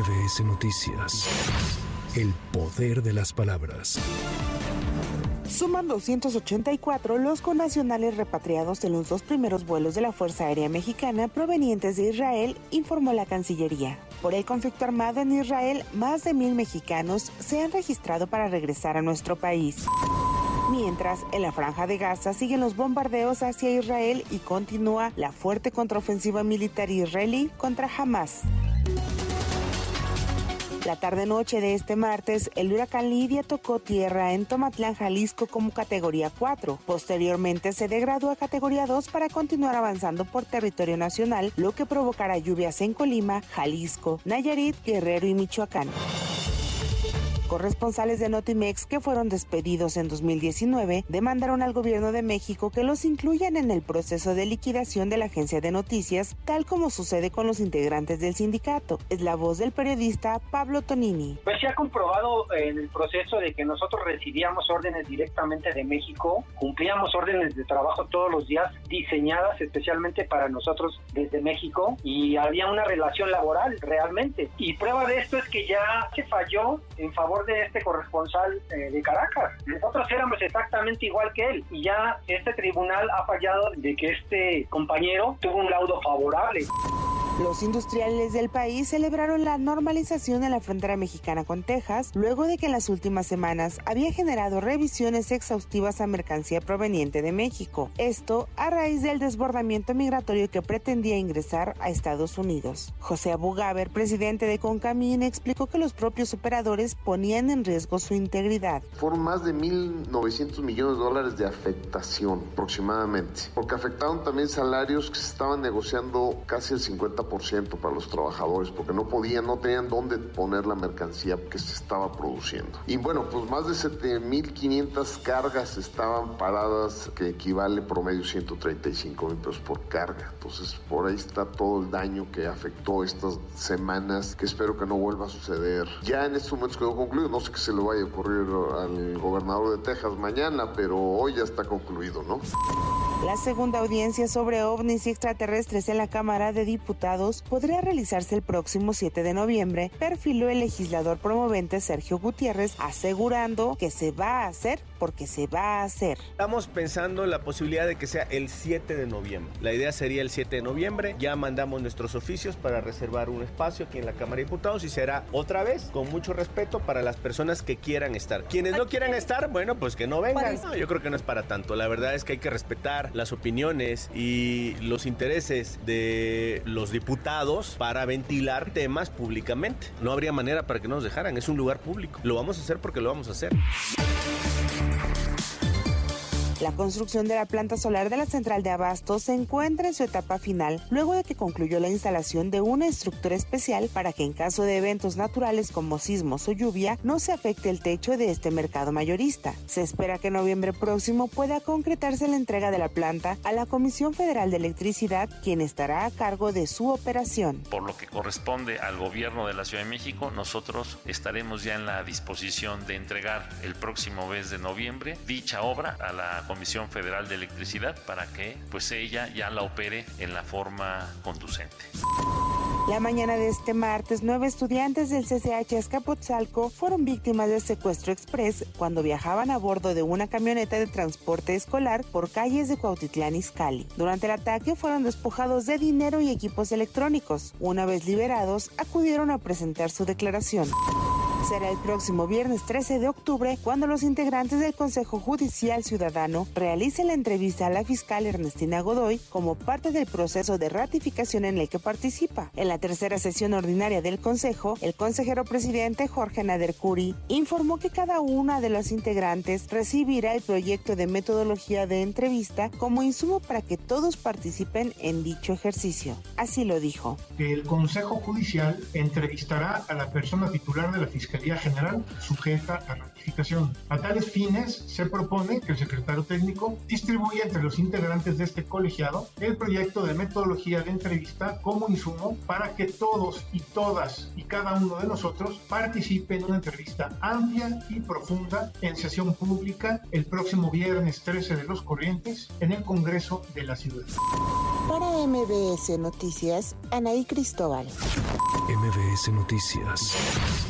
MBS Noticias. El poder de las palabras. Suman 284 los connacionales repatriados en los dos primeros vuelos de la Fuerza Aérea Mexicana provenientes de Israel, informó la Cancillería. Por el conflicto armado en Israel, más de mil mexicanos se han registrado para regresar a nuestro país. Mientras, en la franja de Gaza siguen los bombardeos hacia Israel y continúa la fuerte contraofensiva militar israelí contra Hamas. La tarde-noche de este martes, el huracán Lidia tocó tierra en Tomatlán, Jalisco como categoría 4. Posteriormente se degradó a categoría 2 para continuar avanzando por territorio nacional, lo que provocará lluvias en Colima, Jalisco, Nayarit, Guerrero y Michoacán corresponsales de Notimex que fueron despedidos en 2019 demandaron al gobierno de México que los incluyan en el proceso de liquidación de la agencia de noticias, tal como sucede con los integrantes del sindicato. Es la voz del periodista Pablo Tonini. Pues se ha comprobado en el proceso de que nosotros recibíamos órdenes directamente de México, cumplíamos órdenes de trabajo todos los días diseñadas especialmente para nosotros desde México y había una relación laboral realmente. Y prueba de esto es que ya se falló en favor de este corresponsal eh, de Caracas. Nosotros éramos exactamente igual que él y ya este tribunal ha fallado de que este compañero tuvo un laudo favorable. Los industriales del país celebraron la normalización en la frontera mexicana con Texas, luego de que en las últimas semanas había generado revisiones exhaustivas a mercancía proveniente de México. Esto a raíz del desbordamiento migratorio que pretendía ingresar a Estados Unidos. José Abugaber, presidente de Concamín, explicó que los propios operadores ponían en riesgo su integridad. Fueron más de 1.900 millones de dólares de afectación aproximadamente, porque afectaron también salarios que se estaban negociando casi el 50% para los trabajadores porque no podían, no tenían dónde poner la mercancía que se estaba produciendo. Y bueno, pues más de 7.500 cargas estaban paradas, que equivale promedio 135 mil pesos por carga. Entonces, por ahí está todo el daño que afectó estas semanas, que espero que no vuelva a suceder. Ya en estos momentos quedó concluido, no sé qué se le vaya a ocurrir al gobernador de Texas mañana, pero hoy ya está concluido, ¿no? La segunda audiencia sobre ovnis y extraterrestres en la Cámara de Diputados podría realizarse el próximo 7 de noviembre, perfiló el legislador promovente Sergio Gutiérrez, asegurando que se va a hacer porque se va a hacer. Estamos pensando en la posibilidad de que sea el 7 de noviembre. La idea sería el 7 de noviembre. Ya mandamos nuestros oficios para reservar un espacio aquí en la Cámara de Diputados y será otra vez con mucho respeto para las personas que quieran estar. Quienes no quieran estar, bueno, pues que no vengan. No, yo creo que no es para tanto. La verdad es que hay que respetar las opiniones y los intereses de los diputados para ventilar temas públicamente. No habría manera para que nos dejaran, es un lugar público. Lo vamos a hacer porque lo vamos a hacer. La construcción de la planta solar de la central de Abasto se encuentra en su etapa final, luego de que concluyó la instalación de una estructura especial para que en caso de eventos naturales como sismos o lluvia no se afecte el techo de este mercado mayorista. Se espera que en noviembre próximo pueda concretarse la entrega de la planta a la Comisión Federal de Electricidad, quien estará a cargo de su operación. Por lo que corresponde al gobierno de la Ciudad de México, nosotros estaremos ya en la disposición de entregar el próximo mes de noviembre dicha obra a la Comisión Federal de Electricidad para que pues ella ya la opere en la forma conducente. La mañana de este martes, nueve estudiantes del CCH Escapotzalco fueron víctimas de secuestro express cuando viajaban a bordo de una camioneta de transporte escolar por calles de Cuautitlán Izcalli. Durante el ataque fueron despojados de dinero y equipos electrónicos. Una vez liberados, acudieron a presentar su declaración. Será el próximo viernes 13 de octubre cuando los integrantes del Consejo Judicial Ciudadano realicen la entrevista a la fiscal Ernestina Godoy como parte del proceso de ratificación en el que participa. En la tercera sesión ordinaria del Consejo, el consejero presidente Jorge Nader Curi informó que cada una de los integrantes recibirá el proyecto de metodología de entrevista como insumo para que todos participen en dicho ejercicio. Así lo dijo. El Consejo Judicial entrevistará a la persona titular de la Fiscalía General sujeta a ratificación. A tales fines, se propone que el secretario técnico distribuya entre los integrantes de este colegiado el proyecto de metodología de entrevista como insumo para que todos y todas y cada uno de nosotros participe en una entrevista amplia y profunda en sesión pública el próximo viernes 13 de los corrientes en el Congreso de la Ciudad. Para MBS Noticias, Anaí Cristóbal. MBS Noticias.